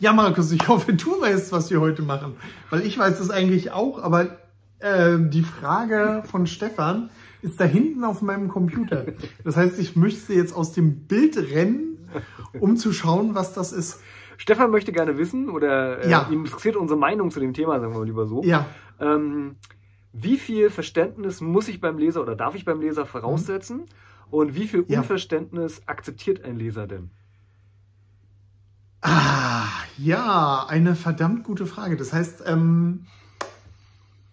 Ja, Markus, ich hoffe, du weißt, was wir heute machen. Weil ich weiß es eigentlich auch, aber äh, die Frage von Stefan ist da hinten auf meinem Computer. Das heißt, ich möchte jetzt aus dem Bild rennen, um zu schauen, was das ist. Stefan möchte gerne wissen, oder äh, Ja. ihm interessiert unsere Meinung zu dem Thema, sagen wir mal lieber so. Ja, Ähm, wie viel Verständnis muss ich beim Leser oder darf ich beim Leser voraussetzen? Und wie viel Ja. Unverständnis akzeptiert ein Leser denn? Ah, ja, eine verdammt gute Frage. Das heißt, ähm,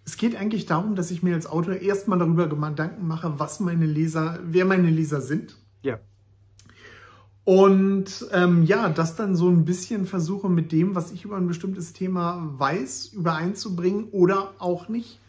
es geht eigentlich darum, dass ich mir als Autor erstmal darüber Gedanken mache, was meine Leser, wer meine Leser sind. Ja. Und ähm, ja, das dann so ein bisschen versuche mit dem, was ich über ein bestimmtes Thema weiß, übereinzubringen oder auch nicht.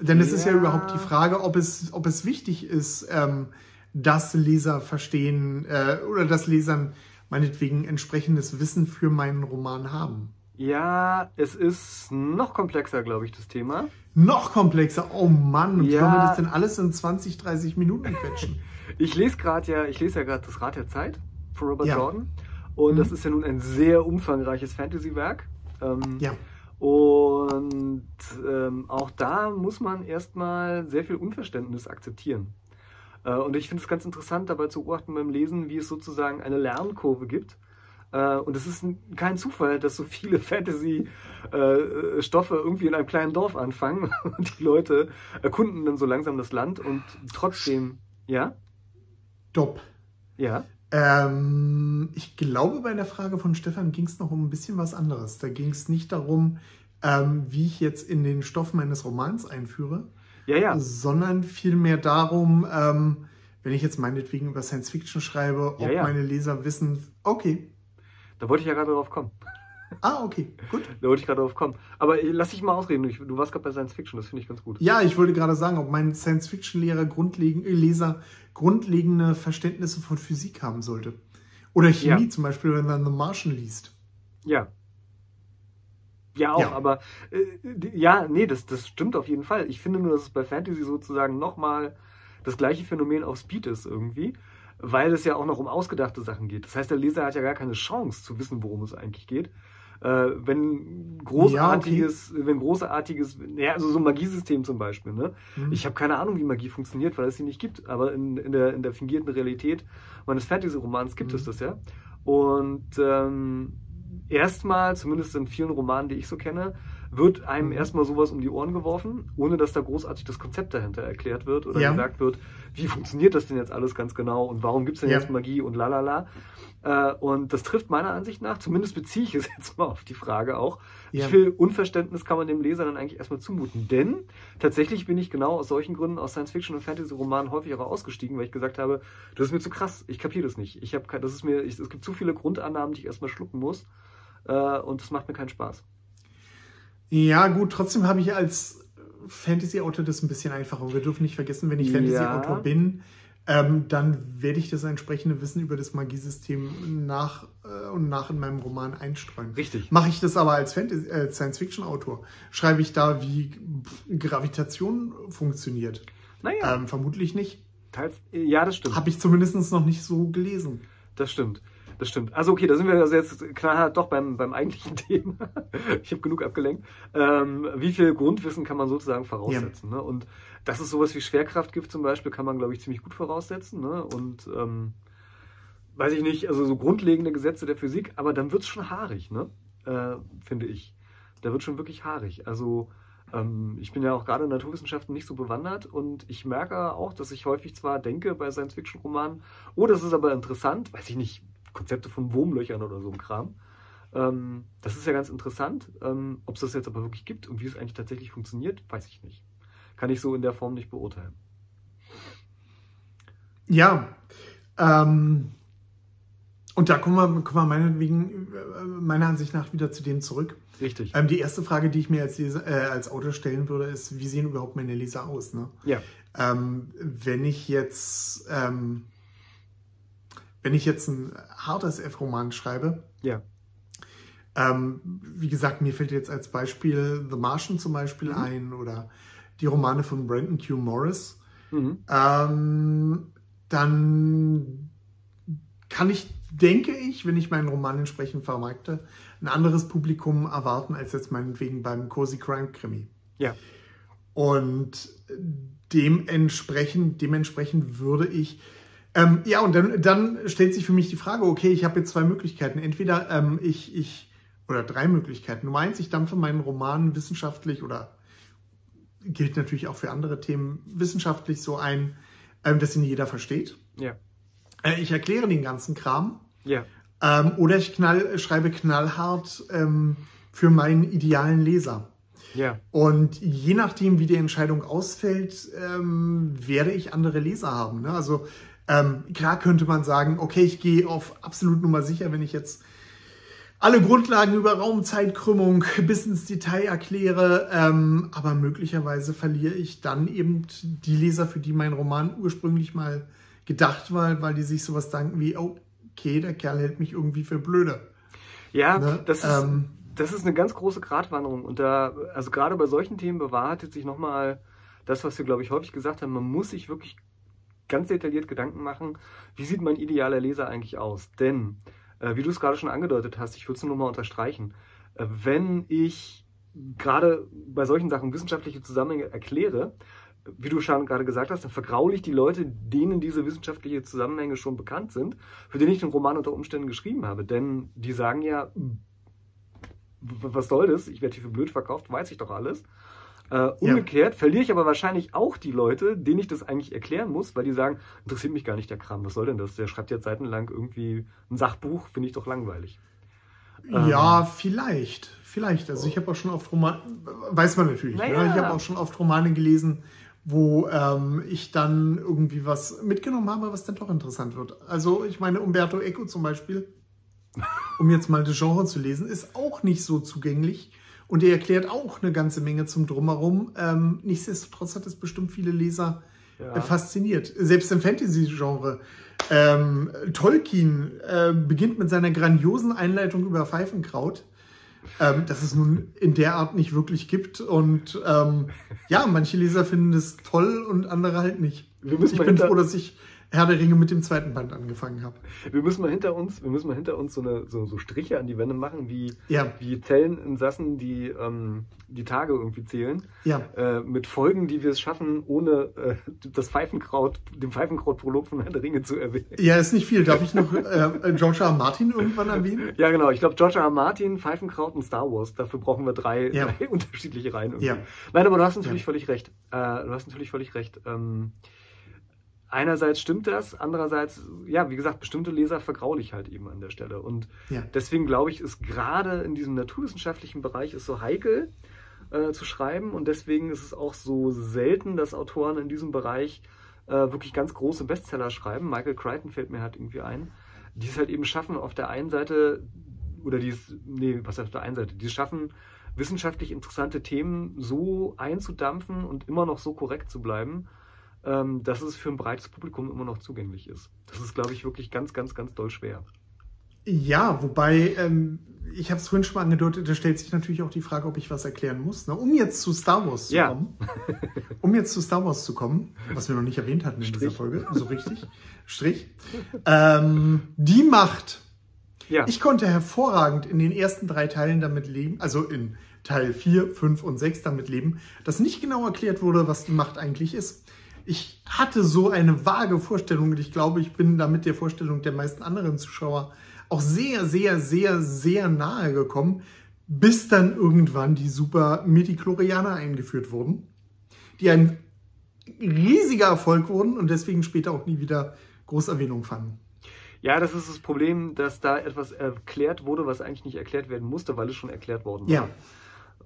Denn es ist ja Ja. überhaupt die Frage, ob es, ob es wichtig ist, ähm, dass Leser verstehen äh, oder dass Lesern meinetwegen entsprechendes Wissen für meinen Roman haben. Ja, es ist noch komplexer, glaube ich, das Thema. Noch komplexer, oh Mann, wie Ja. soll man das denn alles in 20, 30 Minuten quetschen? Ich lese gerade ja, ich lese ja gerade das Rad der Zeit von Robert Ja. Jordan. Und Mhm. das ist ja nun ein sehr umfangreiches Fantasy-Werk. Ähm, Ja, Und ähm, auch da muss man erstmal sehr viel Unverständnis akzeptieren. Äh, und ich finde es ganz interessant dabei zu beobachten beim Lesen, wie es sozusagen eine Lernkurve gibt. Äh, und es ist kein Zufall, dass so viele Fantasy-Stoffe irgendwie in einem kleinen Dorf anfangen und die Leute erkunden dann so langsam das Land und trotzdem, ja, Dopp. ja, Ähm, ich glaube, bei der Frage von Stefan ging es noch um ein bisschen was anderes. Da ging es nicht darum, ähm, wie ich jetzt in den Stoff meines Romans einführe, ja, ja, sondern vielmehr darum, ähm, wenn ich jetzt meinetwegen über Science Fiction schreibe, ob Ja, ja. meine Leser wissen, okay, da wollte ich ja gerade drauf kommen. ah, okay, gut. Da wollte ich gerade drauf kommen. Aber äh, lass dich mal ausreden. Ich- Du warst gerade bei Science Fiction, das finde ich ganz gut. Ja, ich wollte gerade sagen, ob mein Science Fiction-Lehrer grundlegend, äh, Leser grundlegende Verständnisse von Physik haben sollte. Oder Chemie Ja. zum Beispiel, wenn man The Martian liest. Ja. Ja, auch, Ja. aber äh, ja, nee, das, das stimmt auf jeden Fall. Ich finde nur, dass es bei Fantasy sozusagen nochmal das gleiche Phänomen auf Speed ist irgendwie, weil es ja auch noch um ausgedachte Sachen geht. Das heißt, der Leser hat ja gar keine Chance zu wissen, worum es eigentlich geht. Äh, wenn großartiges, wenn großartiges, ja, also so ein Magiesystem zum Beispiel, ne? Mhm. Ich habe keine Ahnung, wie Magie funktioniert, weil es sie nicht gibt. Aber in, in, der, in der fingierten Realität meines Fantasy-Romans gibt Mhm. es das ja. Und ähm, erstmal, zumindest in vielen Romanen, die ich so kenne, wird einem Mhm. erstmal sowas um die Ohren geworfen, ohne dass da großartig das Konzept dahinter erklärt wird oder Ja. gesagt wird, wie funktioniert das denn jetzt alles ganz genau und warum gibt es denn Ja. jetzt Magie und lalala. Äh, und das trifft meiner Ansicht nach, zumindest beziehe ich es jetzt mal auf die Frage auch, Ja. wie viel Unverständnis kann man dem Leser dann eigentlich erstmal zumuten? Denn tatsächlich bin ich genau aus solchen Gründen aus Science-Fiction und Fantasy-Romanen häufig auch ausgestiegen, weil ich gesagt habe, das ist mir zu krass, ich kapiere das nicht. Ich habe das ist mir, ich, es gibt zu viele Grundannahmen, die ich erstmal schlucken muss. Äh, und das macht mir keinen Spaß. Ja, gut, trotzdem habe ich als Fantasy-Autor das ein bisschen einfacher. Wir dürfen nicht vergessen, wenn ich Ja. Fantasy-Autor bin, ähm, dann werde ich das entsprechende Wissen über das Magiesystem nach äh, und nach in meinem Roman einstreuen. Richtig. Mache ich das aber als äh, Science-Fiction-Autor, schreibe ich da, wie Gravitation funktioniert? Naja, Ähm, vermutlich nicht. teils, ja, das stimmt. Habe ich zumindest noch nicht so gelesen. Das stimmt. Das stimmt. Also okay, da sind wir also jetzt knallhart doch beim, beim eigentlichen Thema. ich habe genug abgelenkt. Ähm, wie viel Grundwissen kann man sozusagen voraussetzen? Ne? Und das ist sowas wie Schwerkraftgift zum Beispiel, kann man, glaube ich, ziemlich gut voraussetzen. Ne? Und ähm, weiß ich nicht, also so grundlegende Gesetze der Physik, aber dann wird es schon haarig, ne? Äh, finde ich. Da wird schon wirklich haarig. Also ähm, ich bin ja auch gerade in Naturwissenschaften nicht so bewandert und ich merke auch, dass ich häufig zwar denke bei Science-Fiction-Romanen, oh, das ist aber interessant, weiß ich nicht, Konzepte von Wurmlöchern oder so ein Kram. Ähm, das ist ja ganz interessant. Ähm, Ob es das jetzt aber wirklich gibt und wie es eigentlich tatsächlich funktioniert, weiß ich nicht. Kann ich so in der Form nicht beurteilen. Ja, ähm, und da kommen wir, kommen wir meinetwegen, äh, meiner Ansicht nach wieder zu dem zurück. Richtig. Ähm, die erste Frage, die ich mir als, Leser, äh, als Autor stellen würde, ist, wie sehen überhaupt meine Leser aus? Ne? Ja. Ähm, wenn ich jetzt, ähm, wenn ich jetzt ein hartes F-Roman schreibe, Ja. ähm, wie gesagt, mir fällt jetzt als Beispiel The Martian zum Beispiel Mhm. ein oder die Romane von Brandon Q. Morris. Mhm. Ähm, dann kann ich denke ich, wenn ich meinen Roman entsprechend vermarkte, ein anderes Publikum erwarten als jetzt meinetwegen beim Cozy Crime Krimi. Ja. Und dementsprechend, dementsprechend würde ich ähm, ja, und dann, dann stellt sich für mich die Frage, okay, ich habe jetzt zwei Möglichkeiten. Entweder ähm, ich, ich, oder drei Möglichkeiten. Nummer eins, ich dampfe meinen Roman wissenschaftlich oder gilt natürlich auch für andere Themen wissenschaftlich so ein, ähm, dass ihn jeder versteht. Ja. Äh, ich erkläre den ganzen Kram. Ja. Ähm, oder ich knall, schreibe knallhart ähm, für meinen idealen Leser. Ja. Und je nachdem, wie die Entscheidung ausfällt, ähm, werde ich andere Leser haben. Ne? Also ähm, klar könnte man sagen, okay, ich gehe auf absolut Nummer sicher, wenn ich jetzt alle Grundlagen über Raumzeitkrümmung bis ins Detail erkläre, ähm, aber möglicherweise verliere ich dann eben die Leser, für die mein Roman ursprünglich mal gedacht war, weil die sich sowas denken wie, oh, okay, der Kerl hält mich irgendwie für blöde. Ja, ne? das, ist, ähm, das ist eine ganz große Gratwanderung. Und da, also gerade bei solchen Themen bewahrheitet sich nochmal das, was wir, glaube ich, häufig gesagt haben, man muss sich wirklich ganz detailliert Gedanken machen, wie sieht mein idealer Leser eigentlich aus? Denn, äh, wie du es gerade schon angedeutet hast, ich würde es nur mal unterstreichen, äh, wenn ich gerade bei solchen Sachen wissenschaftliche Zusammenhänge erkläre, wie du schon gerade gesagt hast, dann vergraule ich die Leute, denen diese wissenschaftlichen Zusammenhänge schon bekannt sind, für die ich den Roman unter Umständen geschrieben habe. Denn die sagen ja, was soll das? Ich werde hier für blöd verkauft, weiß ich doch alles. Äh, umgekehrt ja. verliere ich aber wahrscheinlich auch die Leute, denen ich das eigentlich erklären muss, weil die sagen, interessiert mich gar nicht der Kram, was soll denn das? Der schreibt jetzt seitenlang irgendwie ein Sachbuch, finde ich doch langweilig. Ja, ähm, vielleicht. Vielleicht. Also ich habe auch schon oft Romane, weiß man natürlich, naja. ne? ich habe auch schon oft Romane gelesen, wo ähm, ich dann irgendwie was mitgenommen habe, was dann doch interessant wird. Also ich meine, Umberto Eco zum Beispiel, um jetzt mal das Genre zu lesen, ist auch nicht so zugänglich und er erklärt auch eine ganze Menge zum Drumherum. Ähm, nichtsdestotrotz hat es bestimmt viele Leser ja. äh, fasziniert. Selbst im Fantasy-Genre. Ähm, Tolkien äh, beginnt mit seiner grandiosen Einleitung über Pfeifenkraut, ähm, das es nun in der Art nicht wirklich gibt. Und ähm, ja, manche Leser finden es toll und andere halt nicht. ich bin froh, dass ich Herr der Ringe mit dem zweiten Band angefangen habe. Wir müssen mal hinter uns, wir müssen mal hinter uns so, eine, so, so Striche an die Wände machen, wie, ja. wie Zelleninsassen, die ähm, die Tage irgendwie zählen. Ja. Äh, mit Folgen, die wir es schaffen, ohne äh, das Pfeifenkraut, den Pfeifenkraut-Prolog von Herr der Ringe zu erwähnen. Ja, ist nicht viel. Darf ich noch äh, George R. Martin irgendwann erwähnen? Ja, genau. Ich glaube, George R. Martin, Pfeifenkraut und Star Wars. Dafür brauchen wir drei, ja. drei unterschiedliche Reihen. Irgendwie. Ja. Nein, aber du hast natürlich völlig recht. Äh, du hast natürlich völlig recht. Ähm, einerseits stimmt das, andererseits, ja, wie gesagt, bestimmte Leser vergraule ich halt eben an der Stelle. Und ja. deswegen glaube ich, ist gerade in diesem naturwissenschaftlichen Bereich ist so heikel äh, zu schreiben und deswegen ist es auch so selten, dass Autoren in diesem Bereich äh, wirklich ganz große Bestseller schreiben. Michael Crichton fällt mir halt irgendwie ein, die es halt eben schaffen, auf der einen Seite, oder die es, nee, was auf der einen Seite, die es schaffen, wissenschaftlich interessante Themen so einzudampfen und immer noch so korrekt zu bleiben, ähm, dass es für ein breites Publikum immer noch zugänglich ist. Das ist, glaube ich, wirklich ganz, ganz, ganz doll schwer. Ja, wobei, ähm, ich habe es vorhin schon mal angedeutet, da stellt sich natürlich auch die Frage, ob ich was erklären muss. Ne? Um jetzt zu Star Wars zu ja. kommen, um jetzt zu Star Wars zu kommen, was wir noch nicht erwähnt hatten in Strich. dieser Folge, so richtig, Strich, ähm, die Macht. Ja. Ich konnte hervorragend in den ersten drei Teilen damit leben, also in Teil 4, 5 und 6 damit leben, dass nicht genau erklärt wurde, was die Macht eigentlich ist ich hatte so eine vage Vorstellung und ich glaube, ich bin damit der Vorstellung der meisten anderen Zuschauer auch sehr, sehr, sehr, sehr nahe gekommen, bis dann irgendwann die super Medichlorianer eingeführt wurden, die ein riesiger Erfolg wurden und deswegen später auch nie wieder Großerwähnung fanden. Ja, das ist das Problem, dass da etwas erklärt wurde, was eigentlich nicht erklärt werden musste, weil es schon erklärt worden war. Ja.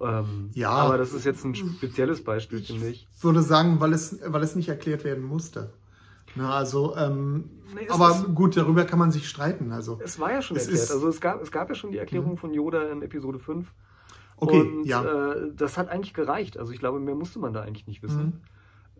Ähm, ja. Aber das ist jetzt ein spezielles Beispiel, finde ich. Ich würde sagen, weil es, weil es nicht erklärt werden musste. Na, also, ähm, nee, aber gut, darüber kann man sich streiten. Also, es war ja schon erklärt. Ist, also es gab, es gab ja schon die Erklärung mhm. von Yoda in Episode 5. Okay, und, ja. Äh, das hat eigentlich gereicht. Also ich glaube, mehr musste man da eigentlich nicht wissen.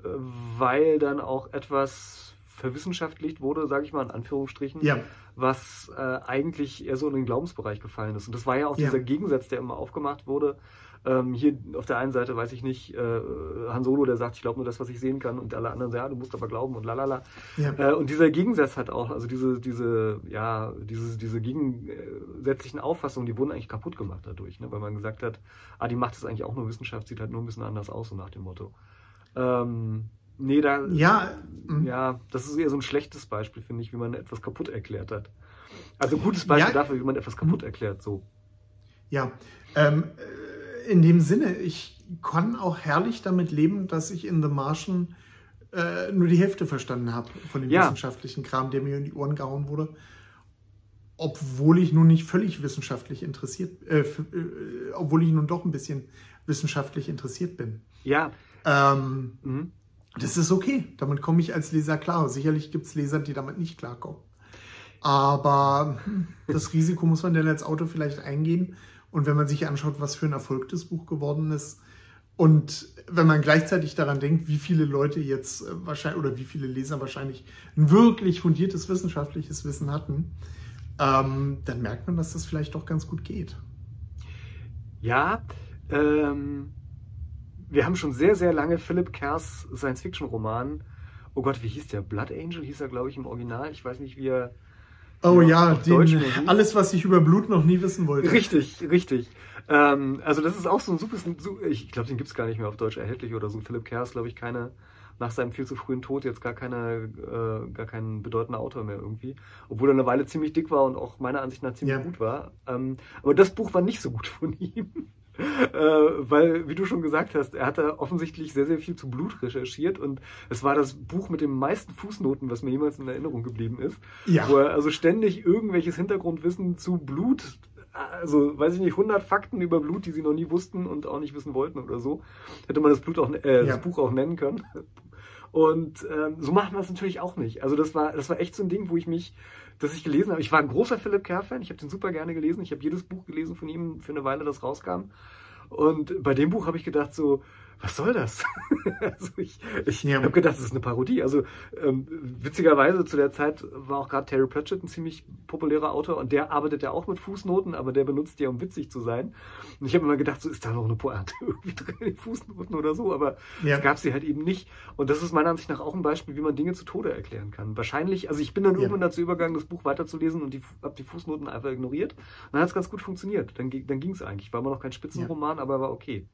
Mhm. Äh, weil dann auch etwas verwissenschaftlicht wurde, sage ich mal in Anführungsstrichen, Ja. was äh, eigentlich eher so in den Glaubensbereich gefallen ist. Und das war ja auch Ja. dieser Gegensatz, der immer aufgemacht wurde. Ähm, hier auf der einen Seite weiß ich nicht, äh, Han Solo, der sagt, ich glaube nur das, was ich sehen kann, und alle anderen sagen, ja, du musst aber glauben und lalala. Ja. Äh, und dieser Gegensatz hat auch, also diese, diese, ja, diese, diese gegensätzlichen Auffassungen, die wurden eigentlich kaputt gemacht dadurch, ne? weil man gesagt hat, ah, die macht es eigentlich auch nur Wissenschaft, sieht halt nur ein bisschen anders aus, so nach dem Motto. Ähm, nee, da, Ja, mhm. ja, das ist eher so ein schlechtes Beispiel, finde ich, wie man etwas kaputt erklärt hat. Also ein gutes Beispiel Ja. dafür, wie man etwas kaputt erklärt, so. Ja, ähm, äh, in dem Sinne, ich kann auch herrlich damit leben, dass ich in The Martian äh, nur die Hälfte verstanden habe von dem Ja. wissenschaftlichen Kram, der mir in die Ohren gehauen wurde. Obwohl ich nun nicht völlig wissenschaftlich interessiert, äh, äh, obwohl ich nun doch ein bisschen wissenschaftlich interessiert bin. Ja, Ähm, mhm. das ist okay. Damit komme ich als Leser klar. Sicherlich gibt es Leser, die damit nicht klarkommen. Aber hm, das Risiko muss man dann als Autor vielleicht eingehen. Und wenn man sich anschaut, was für ein Erfolg das Buch geworden ist, und wenn man gleichzeitig daran denkt, wie viele Leute jetzt äh, wahrscheinlich oder wie viele Leser wahrscheinlich ein wirklich fundiertes wissenschaftliches Wissen hatten, ähm, dann merkt man, dass das vielleicht doch ganz gut geht. Ja, ähm, wir haben schon sehr, sehr lange Philip Kerrs Science-Fiction-Roman. Oh Gott, wie hieß der? Blood Angel hieß er, glaube ich, im Original. Ich weiß nicht, wie er. Oh Ja, ja, den, alles, was ich über Blut noch nie wissen wollte. Richtig, richtig. Ähm, also, das ist auch so ein super. su- Ich glaube, den gibt es gar nicht mehr auf Deutsch erhältlich oder so. Philip Kerr ist, glaube ich, keine. Nach seinem viel zu frühen Tod jetzt gar keine, äh, gar kein bedeutender Autor mehr irgendwie. Obwohl er eine Weile ziemlich dick war und auch meiner Ansicht nach ziemlich Ja. gut war. Ähm, aber das Buch war nicht so gut von ihm. Äh, weil, wie du schon gesagt hast, er hat da offensichtlich sehr, sehr viel zu Blut recherchiert und es war das Buch mit den meisten Fußnoten, was mir jemals in Erinnerung geblieben ist. Ja. Wo er also ständig irgendwelches Hintergrundwissen zu Blut, also weiß ich nicht, 100 Fakten über Blut, die sie noch nie wussten und auch nicht wissen wollten oder so, hätte man das, Blut auch, äh, Ja. das Buch auch nennen können. Und ähm, so macht man es natürlich auch nicht. Also das war, das war echt so ein Ding, wo ich mich, dass ich gelesen habe. Ich war ein großer Philip Kerr-Fan, ich habe den super gerne gelesen. Ich habe jedes Buch gelesen von ihm für eine Weile, das rauskam. Und bei dem Buch habe ich gedacht so, was soll das? also ich ich Ja. habe gedacht, das ist eine Parodie. Also ähm, witzigerweise zu der Zeit war auch gerade Terry Pratchett ein ziemlich populärer Autor und der arbeitet ja auch mit Fußnoten, aber der benutzt die, um witzig zu sein. Und ich habe immer gedacht, so ist da noch eine Pointe irgendwie drin in den Fußnoten oder so, aber Ja. es gab sie halt eben nicht. Und das ist meiner Ansicht nach auch ein Beispiel, wie man Dinge zu Tode erklären kann. Wahrscheinlich, also ich bin dann Ja. irgendwann dazu übergegangen, das Buch weiterzulesen und die, habe die Fußnoten einfach ignoriert. Und dann hat es ganz gut funktioniert. Dann, dann ging es eigentlich. War immer noch kein Spitzenroman, aber war okay.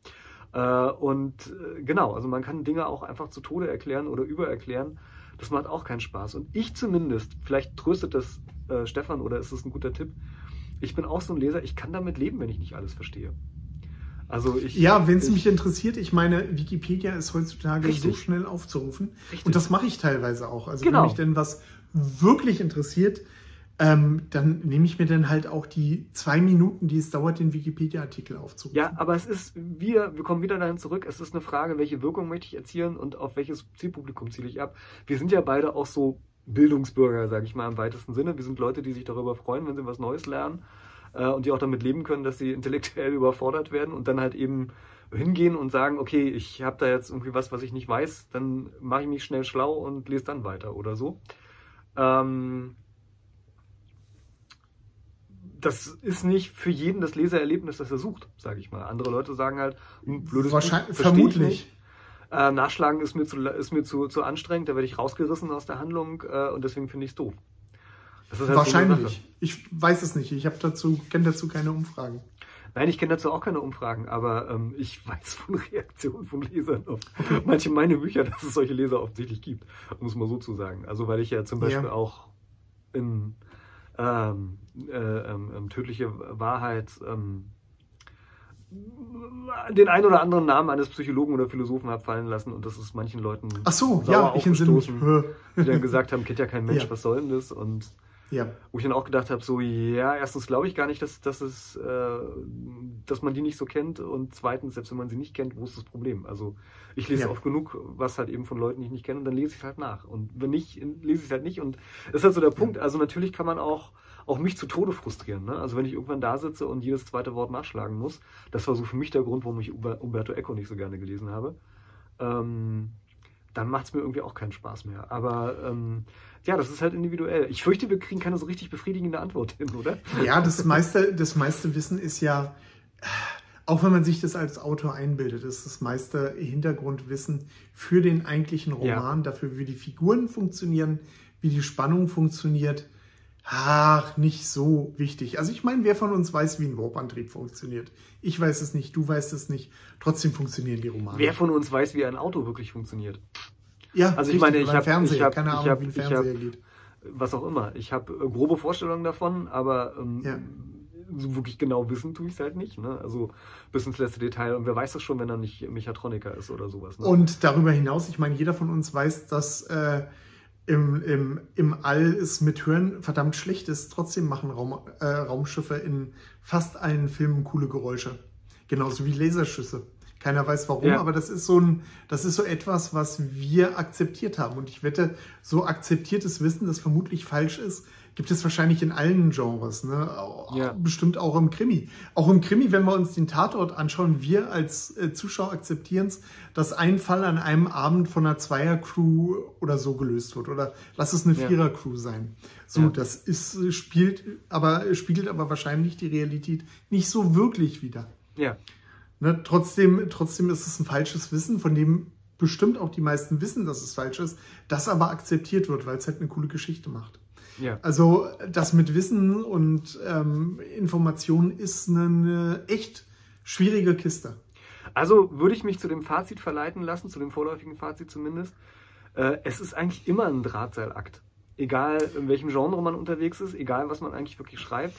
Äh, und äh, genau, also man kann Dinge auch einfach zu Tode erklären oder übererklären. Das macht auch keinen Spaß. Und ich zumindest, vielleicht tröstet das äh, Stefan oder ist es ein guter Tipp, ich bin auch so ein Leser, ich kann damit leben, wenn ich nicht alles verstehe. Also ich, Ja, wenn es ich- mich interessiert, ich meine, Wikipedia ist heutzutage Richtig. so schnell aufzurufen. Richtig. Und das mache ich teilweise auch. Also Genau. wenn mich denn was wirklich interessiert, ähm, dann nehme ich mir dann halt auch die zwei Minuten, die es dauert, den Wikipedia-Artikel aufzurufen. Ja, aber es ist wieder, wir kommen wieder dahin zurück, es ist eine Frage, welche Wirkung möchte ich erzielen und auf welches Zielpublikum ziele ich ab. Wir sind ja beide auch so Bildungsbürger, sage ich mal im weitesten Sinne. Wir sind Leute, die sich darüber freuen, wenn sie was Neues lernen äh, und die auch damit leben können, dass sie intellektuell überfordert werden und dann halt eben hingehen und sagen, okay, ich habe da jetzt irgendwie was, was ich nicht weiß, dann mache ich mich schnell schlau und lese dann weiter oder so. Ähm, das ist nicht für jeden das Lesererlebnis, das er sucht, sage ich mal. Andere Leute sagen halt, hm, blödes Wahrscheinlich, Buch, vermutlich. nicht. Äh, Nachschlagen ist mir, zu, ist mir zu, zu anstrengend, da werde ich rausgerissen aus der Handlung äh, und deswegen finde ich es doof. Halt so. Wahrscheinlich. Ich weiß es nicht. Ich habe dazu, kenne dazu keine Umfragen. Nein, ich kenne dazu auch keine Umfragen, aber ähm, ich weiß von Reaktionen von Lesern auf manche meine Bücher, dass es solche Leser offensichtlich gibt, um es mal so zu sagen. Also weil ich ja zum Beispiel Ja. auch in ähm, äh, ähm, ähm, tödliche Wahrheit ähm, den ein oder anderen Namen eines Psychologen oder Philosophen habe fallen lassen und das ist manchen Leuten Ach so, sauer ja, ich aufgestoßen, die dann gesagt haben, kennt ja kein Mensch, Ja. was soll denn das? Und Ja. wo ich dann auch gedacht habe, so, ja, erstens glaube ich gar nicht, dass, dass, es, äh, dass man die nicht so kennt und zweitens, selbst wenn man sie nicht kennt, wo ist das Problem? Also ich lese Ja. oft genug, was halt eben von Leuten, die ich nicht kenne und dann lese ich es halt nach. Und wenn nicht, lese ich es halt nicht und das ist halt so der Punkt. Also natürlich kann man auch, auch mich zu Tode frustrieren. Ne? Also wenn ich irgendwann da sitze und jedes zweite Wort nachschlagen muss, das war so für mich der Grund, warum ich Umber- Umberto Eco nicht so gerne gelesen habe. Ähm, dann macht es mir irgendwie auch keinen Spaß mehr. Aber ähm, ja, das ist halt individuell. Ich fürchte, wir kriegen keine so richtig befriedigende Antwort hin, oder? Ja, das meiste, das meiste Wissen ist ja, auch wenn man sich das als Autor einbildet, ist das meiste Hintergrundwissen für den eigentlichen Roman, ja. dafür, wie die Figuren funktionieren, wie die Spannung funktioniert. Ach, nicht so wichtig. Also ich meine, wer von uns weiß, wie ein Warp-Antrieb funktioniert? Ich weiß es nicht, du weißt es nicht. Trotzdem funktionieren die Romane. Wer von uns weiß, wie ein Auto wirklich funktioniert? Ja, also ich richtig, meine, ich habe Fernseher, hab, keine Ahnung, hab, wie ein Fernseher geht. Was auch immer. Ich habe äh, grobe Vorstellungen davon, aber ähm, Ja. so wirklich genau wissen tue ich es halt nicht. Ne? Also bis ins letzte Detail. Und wer weiß das schon, wenn er nicht Mechatroniker ist oder sowas. Ne? Und darüber hinaus, ich meine, jeder von uns weiß, dass äh, im, im, im All es mit Hören verdammt schlecht ist. Trotzdem machen Raum, äh, Raumschiffe in fast allen Filmen coole Geräusche. Genauso wie Laserschüsse. Keiner weiß warum, Ja. aber das ist so ein, das ist so etwas, was wir akzeptiert haben. Und ich wette, so akzeptiertes Wissen, das vermutlich falsch ist, gibt es wahrscheinlich in allen Genres, ne? Ja. Bestimmt auch im Krimi. Auch im Krimi, wenn wir uns den Tatort anschauen, wir als äh, Zuschauer akzeptieren es, dass ein Fall an einem Abend von einer Zweier-Crew oder so gelöst wird. Oder lass es eine Ja. Vierer-Crew sein. So, Ja. das ist, spielt, aber spiegelt aber wahrscheinlich die Realität nicht so wirklich wider. ja. Ne, trotzdem, trotzdem ist es ein falsches Wissen, von dem bestimmt auch die meisten wissen, dass es falsch ist, das aber akzeptiert wird, weil es halt eine coole Geschichte macht. Ja. Also das mit Wissen und ähm, Information ist eine, eine echt schwierige Kiste. Also würde ich mich zu dem Fazit verleiten lassen, zu dem vorläufigen Fazit zumindest. Äh, es ist eigentlich immer ein Drahtseilakt. Egal in welchem Genre man unterwegs ist, egal was man eigentlich wirklich schreibt.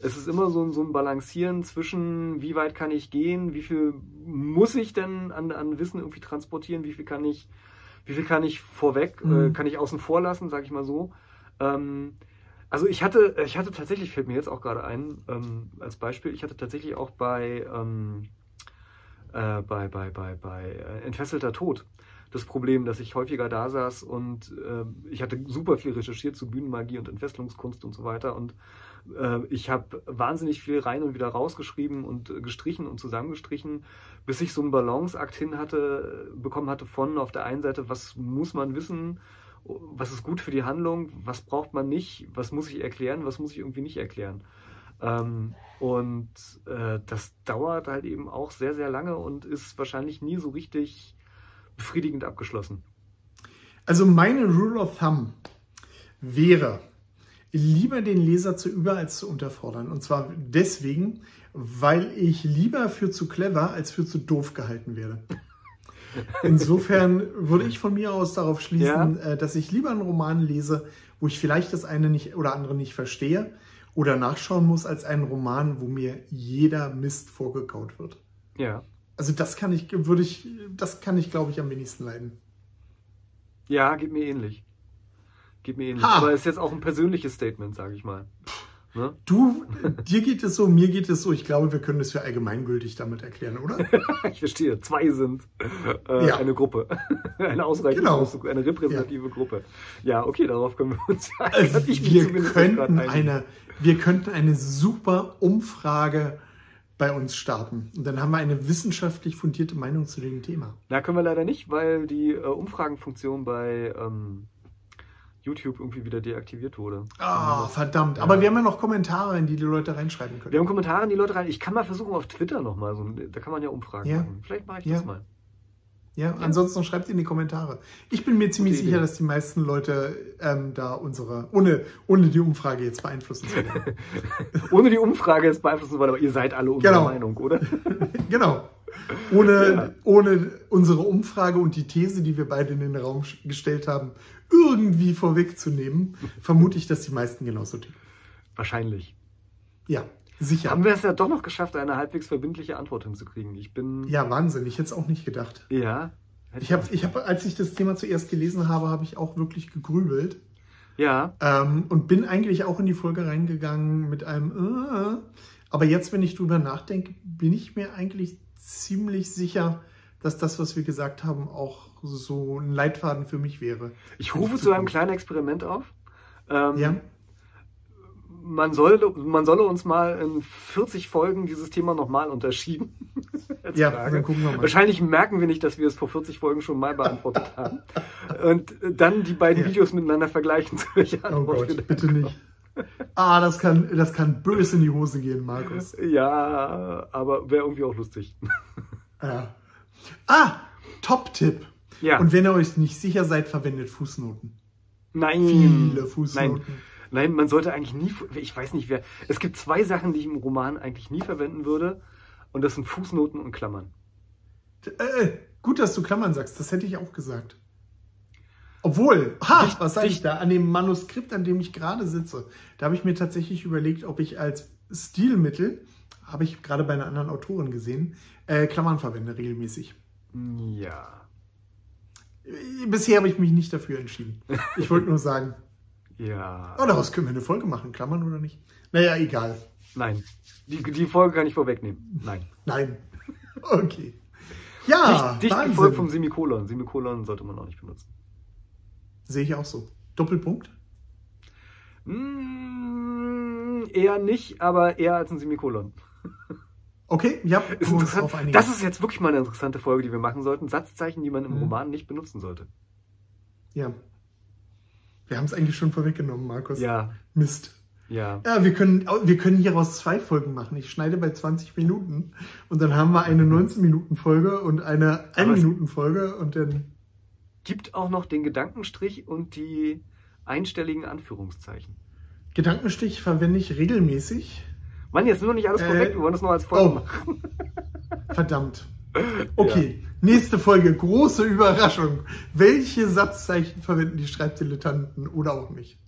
Es ist immer so ein, so ein Balancieren zwischen, wie weit kann ich gehen, wie viel muss ich denn an, an Wissen irgendwie transportieren, wie viel kann ich, wie viel kann ich vorweg, Mhm. äh, kann ich außen vor lassen, sage ich mal so. Ähm, also ich hatte, ich hatte tatsächlich, fällt mir jetzt auch gerade ein, ähm, als Beispiel, ich hatte tatsächlich auch bei, ähm, äh, bei, bei, bei, bei äh, Entfesselter Tod das Problem, dass ich häufiger da saß und äh, ich hatte super viel recherchiert zu Bühnenmagie und Entfesselungskunst und so weiter und äh, ich habe wahnsinnig viel rein und wieder rausgeschrieben und gestrichen und zusammengestrichen, bis ich so einen Balanceakt hin hatte, bekommen hatte von auf der einen Seite, was muss man wissen, was ist gut für die Handlung, was braucht man nicht, was muss ich erklären, was muss ich irgendwie nicht erklären. Ähm, und äh, das dauert halt eben auch sehr, sehr lange und ist wahrscheinlich nie so richtig befriedigend abgeschlossen. Also meine Rule of Thumb wäre, lieber den Leser zu über als zu unterfordern. Und zwar deswegen, weil ich lieber für zu clever als für zu doof gehalten werde. Insofern würde ich von mir aus darauf schließen, äh, dass ich lieber einen Roman lese, wo ich vielleicht das eine nicht oder andere nicht verstehe oder nachschauen muss, als einen Roman, wo mir jeder Mist vorgekaut wird. Ja. Also das kann ich, würde ich, das kann ich, glaube ich, am wenigsten leiden. Ja, geht mir ähnlich. Geht mir ähnlich. Ha! Aber ist jetzt auch ein persönliches Statement, sage ich mal. Ne? Du, dir geht es so, mir geht es so. Ich glaube, wir können das für allgemeingültig damit erklären, oder? Ich verstehe. Zwei sind äh, Ja. eine Gruppe. eine ausreichend Genau. eine repräsentative Gruppe. Ja, okay, darauf können wir uns ja Also wir könnten eine, wir könnten eine super Umfrage bei uns starten. Und dann haben wir eine wissenschaftlich fundierte Meinung zu dem Thema. Na, können wir leider nicht, weil die äh, Umfragenfunktion bei ähm, YouTube irgendwie wieder deaktiviert wurde. Ah, verdammt. Ja. Aber wir haben ja noch Kommentare, in die die Leute reinschreiben Wir können. haben Kommentare in die Leute rein. Ich kann mal versuchen auf Twitter nochmal, so, da kann man ja Umfragen Ja. machen. Vielleicht mache ich Ja. das mal. Ja, ansonsten schreibt in die Kommentare. Ich bin mir ziemlich Gute sicher, Idee. dass die meisten Leute ähm, da unsere, ohne, ohne die Umfrage jetzt beeinflussen zu wollen. Ohne die Umfrage jetzt beeinflussen wollen, aber ihr seid alle unserer Genau. Meinung, oder? genau. Ohne, Ja. ohne unsere Umfrage und die These, die wir beide in den Raum gestellt haben, irgendwie vorwegzunehmen, vermute ich, dass die meisten genauso ticken. Wahrscheinlich. Ja, sicher. Haben wir es ja doch noch geschafft, eine halbwegs verbindliche Antwort hinzukriegen. Ich bin. ja, Wahnsinn. Ich hätte es auch nicht gedacht. Ja. Ich habe, ich hab, als ich das Thema zuerst gelesen habe, habe ich auch wirklich gegrübelt. Ja. Ähm, und bin eigentlich auch in die Folge reingegangen mit einem, äh, aber jetzt, wenn ich drüber nachdenke, bin ich mir eigentlich ziemlich sicher, dass das, was wir gesagt haben, auch so ein Leitfaden für mich wäre. Ich rufe zu einem kleinen Experiment auf. Ähm, Ja, man solle, man solle uns mal in 40 Folgen dieses Thema nochmal unterschieben. ja, dann gucken wir mal. Wahrscheinlich merken wir nicht, dass wir es vor 40 Folgen schon mal beantwortet haben. Und dann die beiden ja. Videos miteinander vergleichen, zu welcher Oh Gott, bitte nicht. Ah, das kann, das kann böse in die Hose gehen, Markus. Ja, aber wäre irgendwie auch lustig. Ja. Ah, Top-Tipp. Ja. Und wenn ihr euch nicht sicher seid, verwendet Fußnoten. Nein. Viele Fußnoten. Nein. Nein, man sollte eigentlich nie, ich weiß nicht wer, es gibt zwei Sachen, die ich im Roman eigentlich nie verwenden würde. Und das sind Fußnoten und Klammern. Äh, gut, dass du Klammern sagst, das hätte ich auch gesagt. Obwohl, ha, dich, was sage ich da? An dem Manuskript, an dem ich gerade sitze, da habe ich mir tatsächlich überlegt, ob ich als Stilmittel, habe ich gerade bei einer anderen Autorin gesehen, äh, Klammern verwende regelmäßig. Ja. Bisher habe ich mich nicht dafür entschieden. Ich wollte nur sagen. ja. Oh, daraus können wir eine Folge machen, Klammern oder nicht? Naja, egal. Nein. Die, die Folge kann ich vorwegnehmen. Nein. Nein. Okay. Ja, dicht, dicht gefolgt vom Semikolon. Semikolon sollte man auch nicht benutzen. Sehe ich auch so. Doppelpunkt? Mm, eher nicht, aber eher als ein Semikolon. Okay, ja, ist interessant. Das ist jetzt wirklich mal eine interessante Folge, die wir machen sollten. Satzzeichen, die man im mhm. Roman nicht benutzen sollte. Ja. Wir haben es eigentlich schon vorweggenommen, Markus. Ja. Mist. Ja. Ja, wir können, wir können hieraus zwei Folgen machen. Ich schneide bei 20 Minuten und dann haben wir eine 19-Minuten-Folge und eine 1-Minuten-Folge und dann. Gibt auch noch den Gedankenstrich und die einstelligen Anführungszeichen. Gedankenstrich verwende ich regelmäßig. Mann, jetzt nur nicht alles korrekt, äh, wir wollen das nur als Folge oh. machen. Verdammt. Okay, ja. nächste Folge, große Überraschung. Welche Satzzeichen verwenden die Schreibdilettanten oder auch nicht?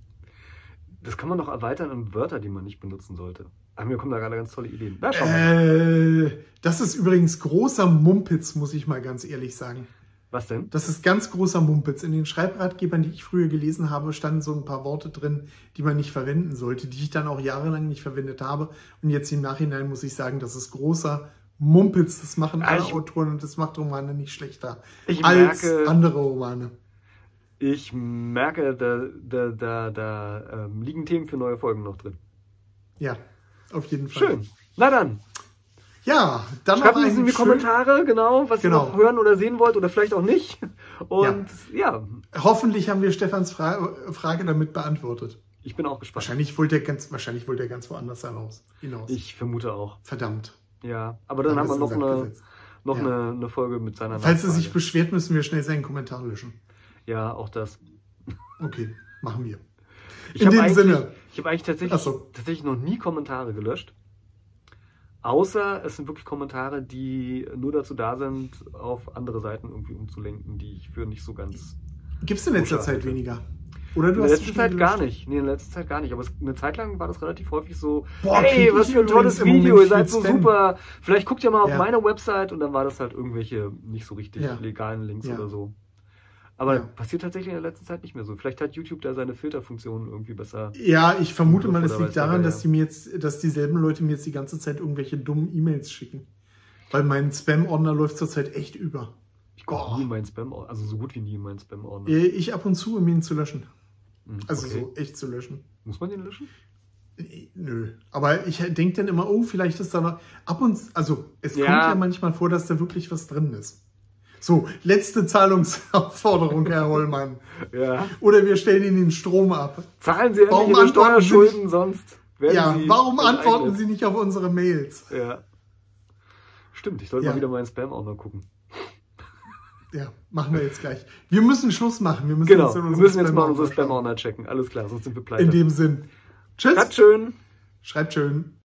Das kann man noch erweitern in Wörter, die man nicht benutzen sollte. Aber mir kommen da gerade ganz tolle Ideen. Na, äh, das ist übrigens großer Mumpitz, muss ich mal ganz ehrlich sagen. Was denn? Das ist ganz großer Mumpitz. In den Schreibratgebern, die ich früher gelesen habe, standen so ein paar Worte drin, die man nicht verwenden sollte, die ich dann auch jahrelang nicht verwendet habe. Und jetzt im Nachhinein muss ich sagen, das ist großer Mumpitz. Das machen alle ich, Autoren und das macht Romane nicht schlechter als merke, andere Romane. Ich merke, da, da, da, da ähm, liegen Themen für neue Folgen noch drin. Ja, auf jeden Fall. Schön. Na dann. Ja, dann Schreibt uns in die Kommentare, genau, was genau. ihr noch hören oder sehen wollt oder vielleicht auch nicht. Und ja. ja. Hoffentlich haben wir Stefans Fra Frage damit beantwortet. Ich bin auch gespannt. Wahrscheinlich wollte er ganz, wahrscheinlich wollte er ganz woanders hinaus. Ich vermute auch. Verdammt. Ja, aber dann, dann haben wir noch, eine, noch ja. eine, eine, Folge mit seiner Falls er sich beschwert, müssen wir schnell seinen Kommentar löschen. Ja, auch das. Okay, machen wir. Ich In dem Sinne. Ich habe eigentlich tatsächlich, so. tatsächlich noch nie Kommentare gelöscht. Außer es sind wirklich Kommentare, die nur dazu da sind, auf andere Seiten irgendwie umzulenken, die ich für nicht so ganz. Gibt es in letzter Zeit weniger? Oder du in der letzten Zeit gar nicht. Nee, in der letzten Zeit gar nicht. Aber es, eine Zeit lang war das relativ häufig so, Boah, hey, was für ein tolles Video, ihr seid so Spam. super. Vielleicht guckt ihr mal auf ja. meine Website und dann war das halt irgendwelche nicht so richtig ja. legalen Links ja. oder so. Aber ja. passiert tatsächlich in der letzten Zeit nicht mehr so. Vielleicht hat YouTube da seine Filterfunktionen irgendwie besser. Ja, ich vermute mal, es liegt daran, dass die mir jetzt, dass dieselben Leute mir jetzt die ganze Zeit irgendwelche dummen E-Mails schicken. Weil mein Spam-Ordner läuft zurzeit echt über. Ich gucke oh. nie in meinen Spam-Ordner, also so gut wie nie in meinen Spam-Ordner. Ich ab und zu, um ihn zu löschen. Hm, also okay. so echt zu löschen. Muss man den löschen? Nö. Aber ich denke dann immer, oh, vielleicht ist da noch. Ab und also es ja. kommt ja manchmal vor, dass da wirklich was drin ist. So, letzte Zahlungsaufforderung, Herr Hollmann. ja. Oder wir stellen Ihnen den Strom ab. Zahlen Sie warum Ihre Steuerschulden, sonst werden ja, Sie warum antworten Sie nicht auf unsere Mails? Ja. Stimmt, ich sollte ja. mal wieder meinen Spam auch mal gucken. Ja, machen wir jetzt gleich. Wir müssen Schluss machen. Wir müssen genau, wir müssen jetzt mal unsere Spam-Ordner checken. Alles klar, sonst sind wir pleite. In dem Sinn. Tschüss. Schreibt schön. Schreibt schön.